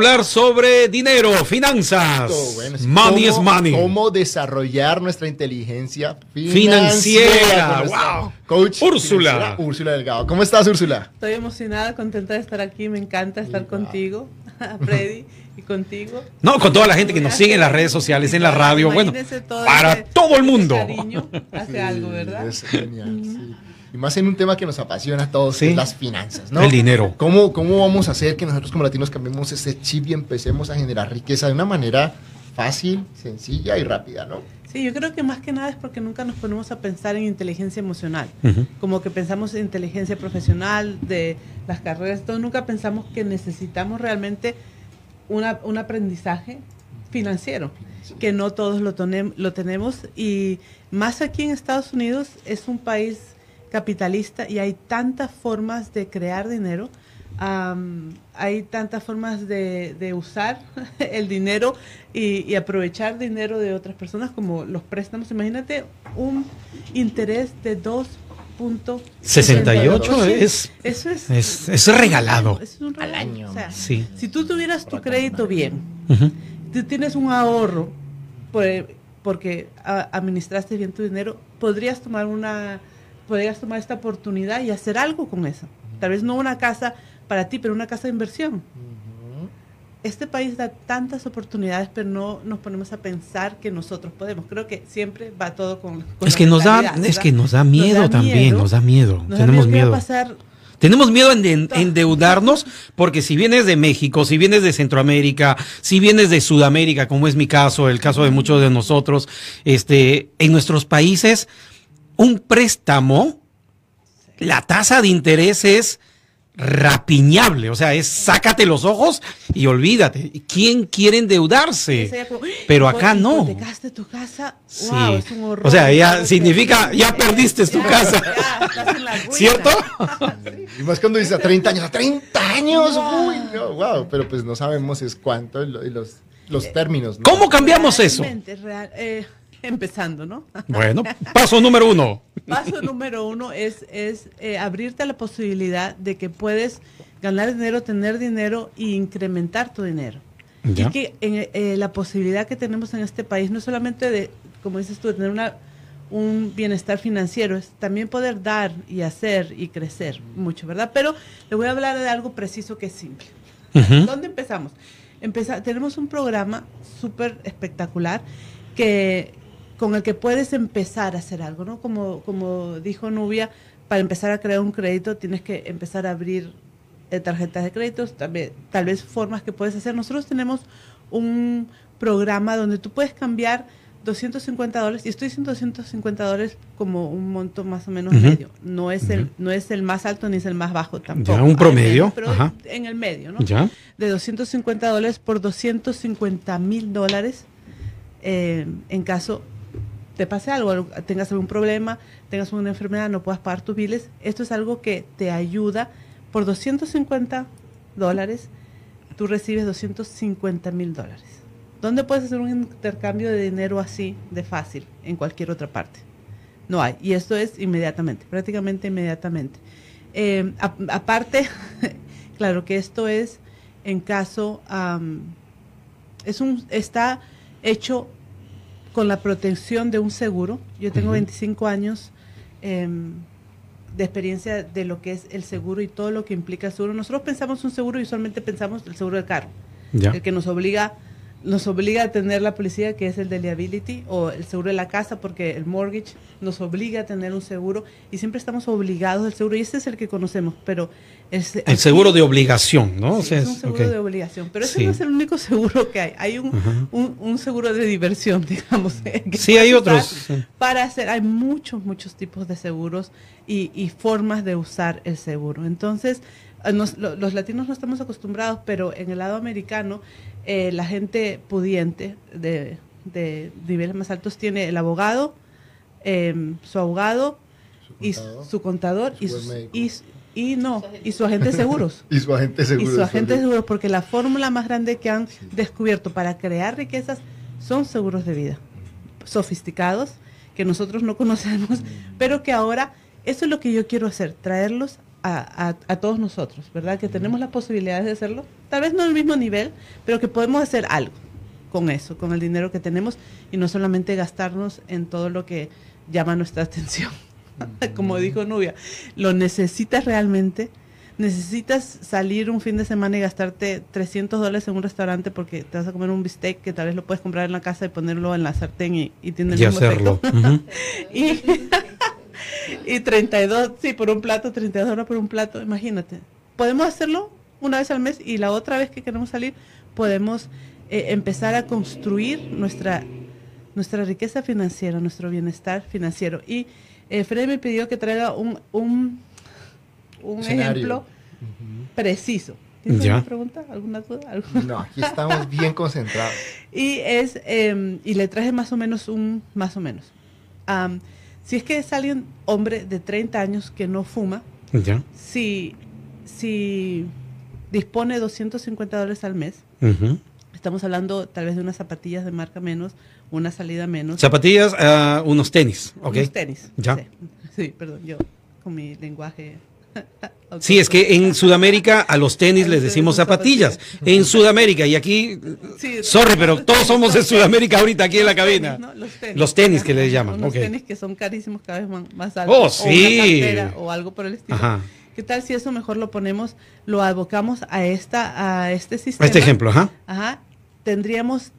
hablar sobre dinero, finanzas. money is money. Cómo desarrollar nuestra inteligencia financiera. Wow. Coach Úrsula. Úrsula Delgado. ¿Cómo estás, Úrsula? Estoy emocionada, contenta de estar aquí. Me encanta estar contigo, Freddy, y contigo. No, con toda la gente que nos sigue en las redes sociales, en la radio. Bueno, para todo el mundo. Cariño hace algo, ¿verdad? Es genial. sí y más en un tema que nos apasiona a todos, las finanzas, ¿no? El dinero. ¿Cómo, ¿Cómo vamos a hacer que nosotros como latinos cambiemos ese chip y empecemos a generar riqueza de una manera fácil, sencilla y rápida, ¿no? Sí, yo creo que más que nada es porque nunca nos ponemos a pensar en inteligencia emocional. Como que pensamos en inteligencia profesional, de las carreras, todo, nunca pensamos que necesitamos realmente una, un aprendizaje financiero, que no todos lo, lo tenemos. Y más aquí en Estados Unidos es un país capitalista y hay tantas formas de crear dinero, hay tantas formas de, usar el dinero y, aprovechar dinero de otras personas como los préstamos. Imagínate un interés de 2.68 es, eso es, es, regalado al año. Si tú tuvieras tu crédito bien, tú tienes un ahorro porque administraste bien tu dinero, podrías tomar una podrías tomar esta oportunidad y hacer algo con eso. Tal vez no una casa para ti, pero una casa de inversión. Este país da tantas oportunidades, pero no nos ponemos a pensar que nosotros podemos. Creo que siempre va todo con, es que nos da es que nos da miedo también, nos da miedo. Tenemos miedo. Tenemos miedo en endeudarnos porque si vienes de México, si vienes de Centroamérica, si vienes de Sudamérica, como es mi caso, el caso de muchos de nosotros, este, en nuestros países un préstamo, la tasa de interés es rapiñable, o sea, es sácate los ojos y olvídate. ¿Quién quiere endeudarse? Pero acá no. tu casa, O sea, ya significa, ya perdiste tu casa. ¿Cierto? Y más cuando dice a 30 años, a 30 años, uy, no, wow, pero pues no sabemos es cuánto y los, los términos. ¿Cómo cambiamos eso? Eh, empezando, ¿no? Bueno, paso número uno. Paso número uno es, es eh, abrirte a la posibilidad de que puedes ganar dinero, tener dinero e incrementar tu dinero. Y que eh, la posibilidad que tenemos en este país no es solamente de, como dices tú, de tener una, un bienestar financiero, es también poder dar y hacer y crecer mucho, ¿verdad? Pero le voy a hablar de algo preciso que es simple. ¿Dónde empezamos? Empeza tenemos un programa súper espectacular que con el que puedes empezar a hacer algo, ¿no? Como, como dijo Nubia, para empezar a crear un crédito tienes que empezar a abrir eh, tarjetas de créditos, también, tal vez formas que puedes hacer. Nosotros tenemos un programa donde tú puedes cambiar 250 dólares, y estoy diciendo 250 dólares como un monto más o menos medio. No es, el, no es el más alto ni es el más bajo tampoco. Ya, un promedio. pero en el medio, ¿no? De 250 dólares por 250 mil dólares eh, en caso te pase algo, tengas algún problema, tengas una enfermedad, no puedas pagar tus biles, esto es algo que te ayuda. Por 250 dólares, tú recibes 250 mil dólares. ¿Dónde puedes hacer un intercambio de dinero así, de fácil, en cualquier otra parte? No hay. Y esto es inmediatamente, prácticamente inmediatamente. Eh, aparte, claro que esto es en caso, es un, está hecho con la protección de un seguro. Yo tengo 25 años em, de experiencia de lo que es el seguro y todo lo que implica el seguro. Nosotros pensamos un seguro y usualmente pensamos el seguro del carro, el que nos obliga nos obliga a tener la policía, que es el de liability, o el seguro de la casa, porque el mortgage nos obliga a tener un seguro y siempre estamos obligados al seguro, y ese es el que conocemos, pero... el seguro de obligación, ¿no? es un seguro de obligación, pero ese no es el único seguro que hay. Hay un, un, seguro de diversión, digamos. sí, hay otros. Para hacer, hay muchos, muchos tipos de seguros y, y formas de usar el seguro. Entonces, eh, los latinos no estamos acostumbrados, pero en el lado americano eh, la gente pudiente de, de, niveles más altos tiene el abogado, em, su abogado y su contador y, y, y, no, y su agente de seguros. y su agente de seguros. Y su agente de seguros, porque la fórmula más grande que han descubierto para crear riquezas son seguros de vida, sofisticados, que nosotros no conocemos, mm. pero que ahora, eso es lo que yo quiero hacer, traerlos a, a, todos nosotros, ¿verdad? Que tenemos las posibilidades de hacerlo, tal vez no al mismo nivel, pero que podemos hacer algo con eso, con el dinero que tenemos y no solamente gastarnos en todo lo que llama nuestra atención. Como dijo Nubia, lo necesitas realmente. Necesitas salir un fin de semana y gastarte 300 dólares en un restaurante porque te vas a comer un bistec que tal vez lo puedes comprar en la casa y ponerlo en la sartén y, y tiene el y hacerlo. y, y 32, sí, por un plato, 32 dólares por un plato, imagínate. Podemos hacerlo una vez al mes y la otra vez que queremos salir podemos eh, empezar a construir nuestra, nuestra riqueza financiera, nuestro bienestar financiero. Y eh, Fred me pidió que traiga un, un, un ejemplo preciso. ¿Tienes alguna pregunta? ¿Alguna duda? No, aquí estamos bien concentrados. y es em, y le traje más o menos un más o menos. si es que es alguien hombre de 30 años que no fuma, ya. si si dispone 250 dólares al mes, Estamos hablando tal vez de unas zapatillas de marca menos, una salida menos. Zapatillas, uh, unos tenis, ¿ok? Unos tenis. Ya. Sí. perdón, yo con mi lenguaje. Sí, es que en Sudamérica a los tenis les decimos zapatillas. En Sudamérica, y aquí, sorry, pero todos somos de Sudamérica ahorita aquí en la cabina. Los tenis, que les llaman. Los tenis que son carísimos cada vez más, altos. Oh, sí. O, o algo por el estilo. Ajá. ¿Qué tal si eso mejor lo ponemos, lo abocamos a esta, a este sistema? A este ejemplo, ajá. Ajá tendríamos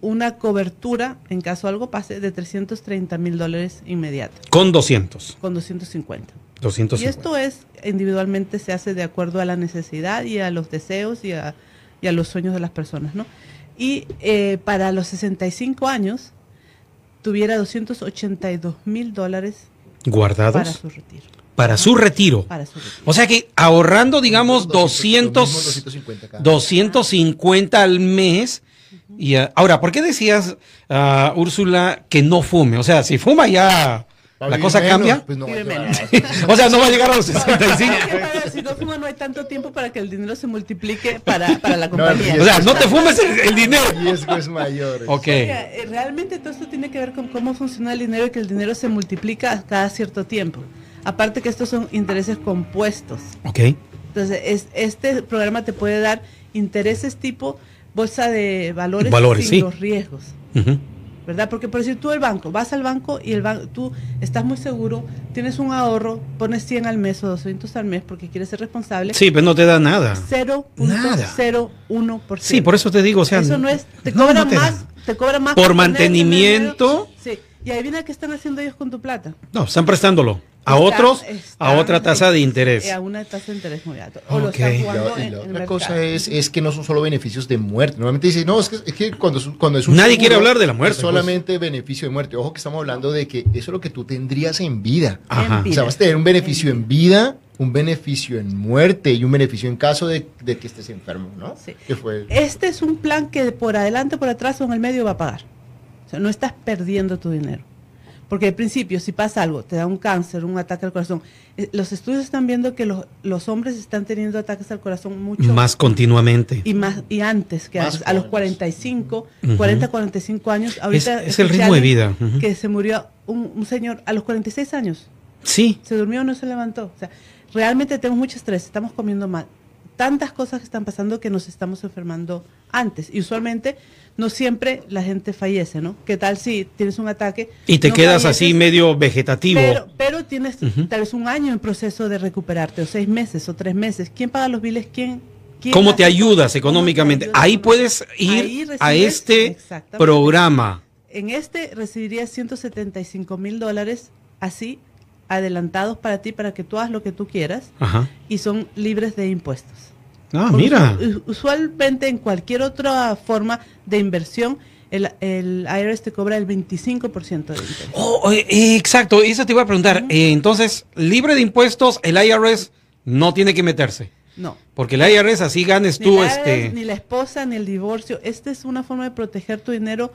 una cobertura, en caso algo pase, de 330 mil dólares inmediato. Con 200. Con 250. 250. Y esto es, individualmente se hace de acuerdo a la necesidad y a los deseos y a, y a los sueños de las personas, ¿no? Y eh, para los 65 años, tuviera 282 mil dólares guardados para su retiro. Para su, retiro. para su retiro. O sea que ahorrando, digamos, 200, 250, 250 al mes, y, uh, ahora, ¿por qué decías, uh, Úrsula, que no fume? O sea, si fuma ya... ¿La cosa cambia? Pues no o sea, no va a llegar a los 65. si no fuma no hay tanto tiempo para que el dinero se multiplique para, para la compañía. o sea, no te fumes el, dinero. El riesgo es mayor. Ok. Eh, realmente todo esto tiene que ver con cómo funciona el dinero y que el dinero se multiplica cada cierto tiempo. Aparte que estos son intereses compuestos. Ok. Entonces, es, este programa te puede dar intereses tipo bolsa de valores, sin los riesgos. ¿Verdad? Porque por decir tú el banco, vas al banco y el banco, tú estás muy seguro, tienes un ahorro, pones 100 al mes o 200 al mes porque quieres ser responsable. Sí, pero no te da nada. 0.01%. Sí, por eso te digo, o sea, eso no es, te cobran más, te cobra más por mantenimiento. Sí. Y adivina qué están haciendo ellos con tu plata. No, están prestándolo a otros a otra tasa de interés. A una tasa de interés muy alta. O lo están jugando y la, otra cosa es, es que no son solo beneficios de muerte. Normalmente dicen, no, es que, es que cuando, cuando es un Nadie quiere hablar de la muerte. Es pues. solamente beneficio de muerte. Ojo que estamos hablando de que eso es lo que tú tendrías en vida. Ajá. O sea, vas a tener un beneficio en vida, un beneficio en muerte y un beneficio en caso de, de que estés enfermo, ¿no? Sí. Fue? Este es un plan que por adelante, por atrás o en el medio va a pagar. Sea, no estás perdiendo tu dinero. Porque al principio, si pasa algo, te da un cáncer, un ataque al corazón, eh, los estudios están viendo que los, los hombres están teniendo ataques al corazón mucho más continuamente y más y antes que a los 45, 40, 45 años. Ahorita es, el ritmo de vida. Que se murió un, un, señor a los 46 años. Sí. Se durmió, no se levantó. O sea, realmente tenemos mucho estrés, estamos comiendo mal. Tantas cosas que están pasando que nos estamos enfermando antes. Y usualmente no siempre la gente fallece, ¿no? ¿Qué tal si tienes un ataque? Y te quedas así medio vegetativo. Pero, tienes tal vez un año en proceso de recuperarte, o seis meses, o tres meses. ¿Quién paga los biles? ¿Quién? ¿Cómo te ayudas económicamente? Ahí puedes ir a este programa. En este recibirías 175 mil dólares así adelantados para ti, para que tú hagas lo que tú quieras, y son libres de impuestos. Ah, mira. Usualmente en cualquier otra forma de inversión, el, el IRS te cobra el 25% de interés. Oh, eh, exacto, eso te iba a preguntar. Eh, entonces, libre de impuestos, el IRS no tiene que meterse. No. Porque el IRS así ganes tú este ni la esposa ni el divorcio, esta es una forma de proteger tu dinero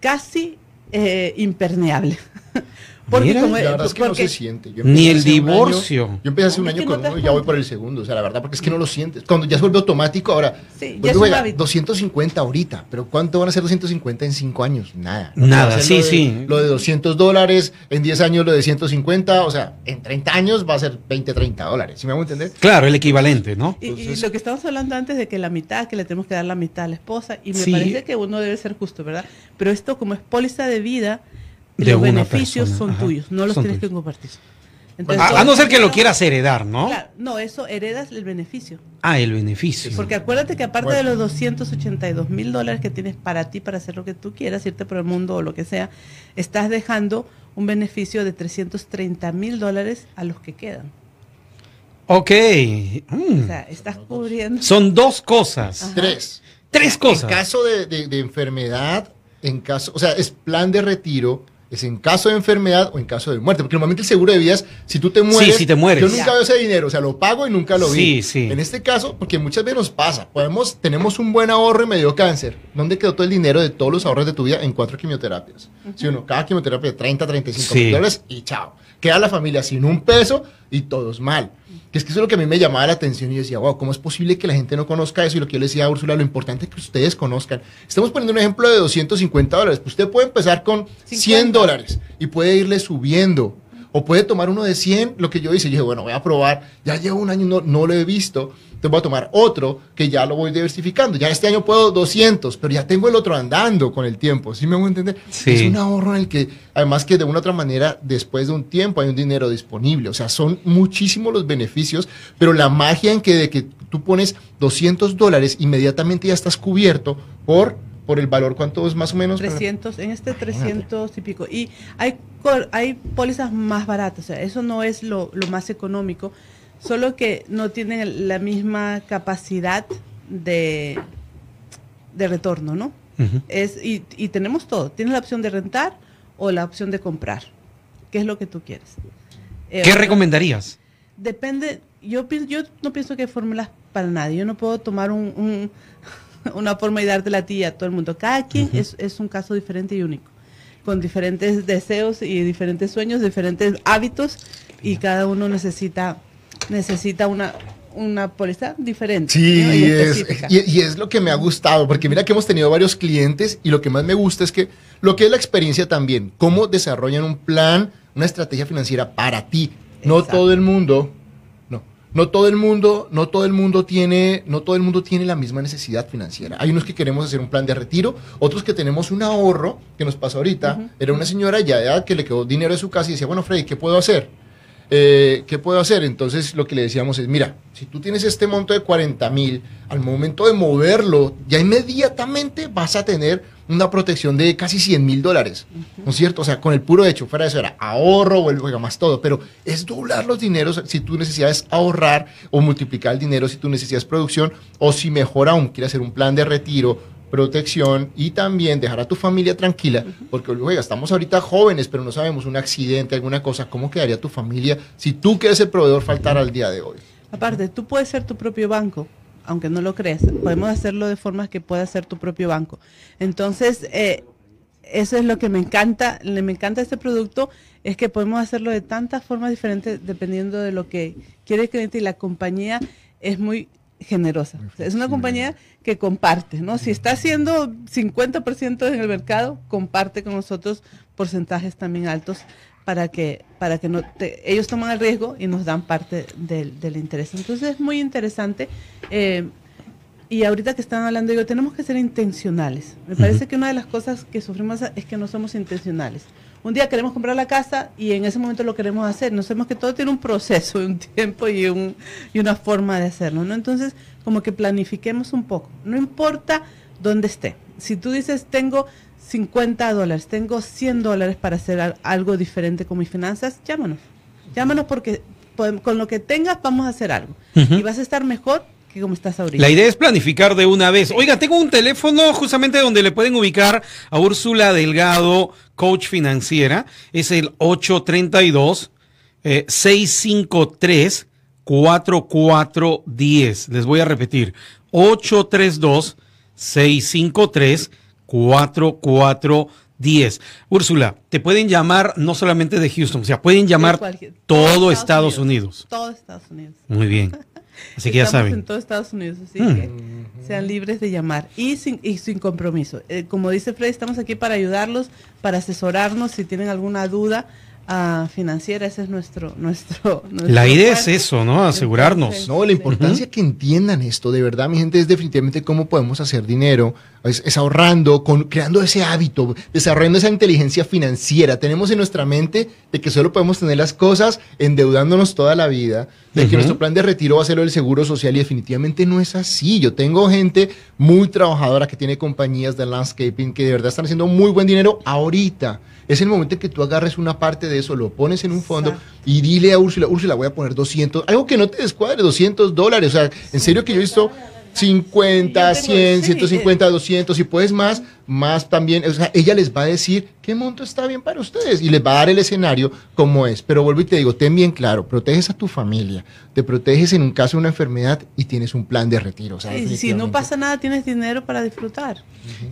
casi eh, impermeable. Porque la verdad es que no se siente. Ni el divorcio. yo empecé hace un año con uno y ya voy por el segundo. O sea, la verdad, porque es que no lo sientes. Cuando ya se vuelve automático, ahora. Sí, pues ya 250 ahorita. Pero ¿cuánto van a ser 250 en 5 años? Nada. Nada, sí, sí. Lo de 200 dólares, en 10 años lo de 150. O sea, en 30 años va a ser 20, 30 dólares. ¿Sí me hago entender? Claro, el equivalente, ¿no? Y, lo que estamos hablando antes de que la mitad, que le tenemos que dar la mitad a la esposa. Y me parece que uno debe ser justo, ¿verdad? Pero esto, como es póliza de vida los beneficios son tuyos, no los tienes que compartir. a, no ser que lo quieras heredar, ¿no? no, eso heredas el beneficio. Ah, el beneficio. Porque acuérdate que aparte de los 282 mil dólares que tienes para ti, para hacer lo que tú quieras, irte por el mundo o lo que sea, estás dejando un beneficio de 330 mil dólares a los que quedan. Ok. O sea, estás cubriendo. Son dos cosas. Tres. Tres cosas. En caso de, de enfermedad, en caso, o sea, es plan de retiro, es en caso de enfermedad o en caso de muerte. Porque normalmente el seguro de vías, si tú te mueres, si te mueres. yo nunca veo ese dinero, o sea, lo pago y nunca lo vi. En este caso, porque muchas veces nos pasa, podemos, tenemos un buen ahorro y medio cáncer. ¿Dónde quedó todo el dinero de todos los ahorros de tu vida en cuatro quimioterapias? Si uno, cada quimioterapia de 30, 35 mil dólares y chao. Queda la familia sin un peso y todos mal. Que es que eso es lo que a mí me llamaba la atención y yo decía, wow, ¿cómo es posible que la gente no conozca eso? Y lo que yo le decía a Úrsula, lo importante es que ustedes conozcan. Estamos poniendo un ejemplo de 250 dólares. Usted puede empezar con 100 dólares y puede irle subiendo. O puede tomar uno de 100, lo que yo hice. Yo dije, bueno, voy a probar. Ya llevo un año no, no lo he visto entonces voy a tomar otro que ya lo voy diversificando. Ya este año puedo 200, pero ya tengo el otro andando con el tiempo. ¿Sí me voy a entender? Es un ahorro en el que, además que de una u otra manera, después de un tiempo hay un dinero disponible. O sea, son muchísimos los beneficios, pero la magia en que de que tú pones 200 dólares, inmediatamente ya estás cubierto por por el valor, ¿cuánto es más o menos? 300, en este 300 y pico. Y hay, hay pólizas más baratas, o sea, eso no es lo, lo más económico, solo que no tienen la misma capacidad de, de retorno, ¿no? es, y, y, tenemos todo. Tienes la opción de rentar o la opción de comprar. ¿Qué es lo que tú quieres? Eh, ¿Qué recomendarías? Depende. Yo, yo no pienso que hay fórmulas para nadie. Yo no puedo tomar un, una forma y darte la tía a todo el mundo. Cada quien es, es un caso diferente y único con diferentes deseos y diferentes sueños, diferentes hábitos y cada uno necesita necesita una, una diferente. Sí, y, es, y, es lo que me ha gustado, porque mira que hemos tenido varios clientes y lo que más me gusta es que lo que es la experiencia también, cómo desarrollan un plan, una estrategia financiera para ti. No todo el mundo, no, todo el mundo, no todo el mundo tiene, no todo el mundo tiene la misma necesidad financiera. Hay unos que queremos hacer un plan de retiro, otros que tenemos un ahorro, que nos pasó ahorita, era una señora ya que le quedó dinero de su casa y decía, bueno, Freddy, ¿qué puedo hacer? Eh, ¿qué puedo hacer? Entonces lo que le decíamos es, mira, si tú tienes este monto de 40 mil, al momento de moverlo, ya inmediatamente vas a tener una protección de casi 100 mil dólares, ¿no es cierto? O sea, con el puro hecho, fuera de eso era ahorro, vuelve más todo, pero es doblar los dineros si tú necesitas ahorrar o multiplicar el dinero si tú necesitas producción o si mejor aún quieres hacer un plan de retiro protección y también dejar a tu familia tranquila, porque oiga, estamos ahorita jóvenes, pero no sabemos un accidente, alguna cosa, ¿cómo quedaría tu familia si tú que eres el proveedor faltar al día de hoy? Aparte, tú puedes ser tu propio banco, aunque no lo creas, podemos hacerlo de forma que pueda ser tu propio banco. Entonces, eh, eso es lo que me encanta, me encanta este producto, es que podemos hacerlo de tantas formas diferentes dependiendo de lo que quiere el cliente y la compañía es muy generosa. es una compañía que comparte, ¿no? Si está haciendo 50% en el mercado, comparte con nosotros porcentajes también altos para que para que no ellos toman el riesgo y nos dan parte del, del interés. Entonces es muy interesante. Eh, y ahorita que están hablando, digo, tenemos que ser intencionales. Me parece que una de las cosas que sufrimos es que no somos intencionales un día queremos comprar la casa y en ese momento lo queremos hacer. Nos sabemos que todo tiene un proceso, un tiempo y, un, y una forma de hacerlo, ¿no? Entonces, como que planifiquemos un poco. No importa dónde esté. Si tú dices, tengo 50 dólares, tengo 100 dólares para hacer algo diferente con mis finanzas, llámanos. Llámanos porque con lo que tengas vamos a hacer algo. Y vas a estar mejor que como estás ahorita. La idea es planificar de una vez. Oiga, tengo un teléfono justamente donde le pueden ubicar a Úrsula Delgado, coach financiera. Es el 832 653 4410. Les voy a repetir. 832 653 4410 10. Úrsula, te pueden llamar no solamente de Houston, o sea, pueden llamar todo, Estados, Unidos. Todo Estados Unidos. Muy bien. Así que ya saben. En todo Estados Unidos, así hmm. que sean libres de llamar y sin, y sin compromiso. Eh, como dice Fred, estamos aquí para ayudarlos, para asesorarnos si tienen alguna duda financiera, ese es nuestro, nuestro, La idea es eso, ¿no? Asegurarnos. No, la importancia que entiendan esto, de verdad, mi gente, es definitivamente cómo podemos hacer dinero, es, ahorrando, con, creando ese hábito, desarrollando esa inteligencia financiera. Tenemos en nuestra mente de que solo podemos tener las cosas endeudándonos toda la vida, de que nuestro plan de retiro va a ser el seguro social y definitivamente no es así. Yo tengo gente muy trabajadora que tiene compañías de landscaping que de verdad están haciendo muy buen dinero ahorita es el momento en que tú agarres una parte de eso, lo pones en un fondo y dile a Úrsula, Úrsula, voy a poner 200, algo que no te descuadre, 200 dólares. O sea, en serio que yo he visto 50, 100, 150, 200, si puedes más, más también, o sea, ella les va a decir qué monto está bien para ustedes y les va a dar el escenario como es. Pero vuelvo y te digo, ten bien claro, proteges a tu familia, te proteges en un caso de una enfermedad y tienes un plan de retiro. O si no pasa nada, tienes dinero para disfrutar.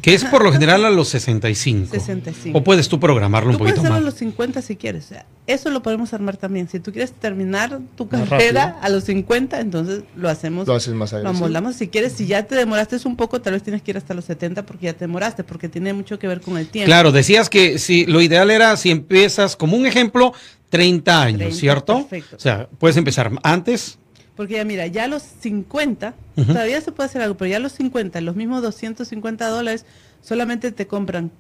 Que es por lo general a los 65. 65. O puedes tú programarlo un poquito más. a los 50 si quieres. eso lo podemos armar también. Si tú quieres terminar tu carrera a los 50, entonces lo hacemos. Lo haces más Lo amoldamos. Si quieres, si ya te demoraste un poco, tal vez tienes que ir hasta los 70 porque ya te demoraste porque tiene mucho que ver con el tiempo. Claro, decías que si lo ideal era si empiezas, como un ejemplo, 30 años, ¿cierto? Perfecto. O sea, puedes empezar antes. Porque ya mira, ya a los 50, todavía se puede hacer algo, pero ya a los 50, los mismos 250 dólares, solamente te compran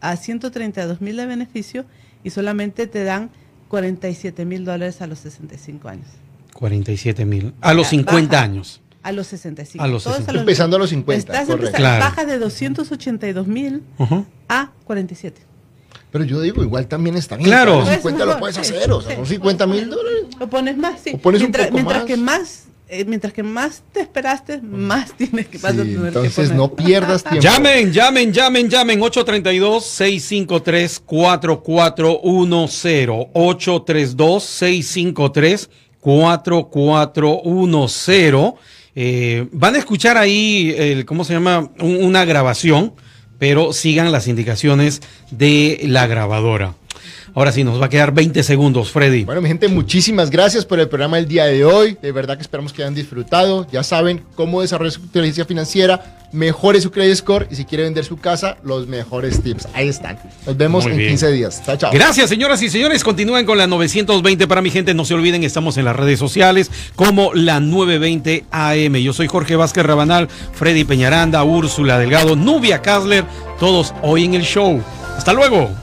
a 132 mil de beneficio y solamente te dan 47 mil dólares a los 65 años. 47 mil. A los 50 años. A los 65. A los Empezando a los 50. correcto. Baja de 282 mil a 47. Pero yo digo, igual también está bien. Claro. 50 lo puedes hacer, o sea, son 50 mil dólares. O pones más, sí. O pones mientras, un poco mientras más. que más eh, mientras que más te esperaste, más tienes que, vas sí, a tener entonces que no pierdas tiempo. Llamen, llamen, llamen, llamen. 832-653-4410. 832-653-4410. Eh, van a escuchar ahí, el, ¿cómo se llama? una grabación, pero sigan las indicaciones de la grabadora. Ahora sí, nos va a quedar 20 segundos, Freddy. Bueno, mi gente, muchísimas gracias por el programa del día de hoy. De verdad que esperamos que hayan disfrutado. Ya saben cómo desarrollar su inteligencia financiera, mejore su credit score y si quiere vender su casa, los mejores tips. Ahí están. Nos vemos en 15 días. Chao, chao. Gracias, señoras y señores. Continúen con la 920 para mi gente. No se olviden, estamos en las redes sociales como la 920 AM. Yo soy Jorge Vázquez Rabanal, Freddy Peñaranda, Úrsula Delgado, Nubia Kasler, todos hoy en el show. Hasta luego.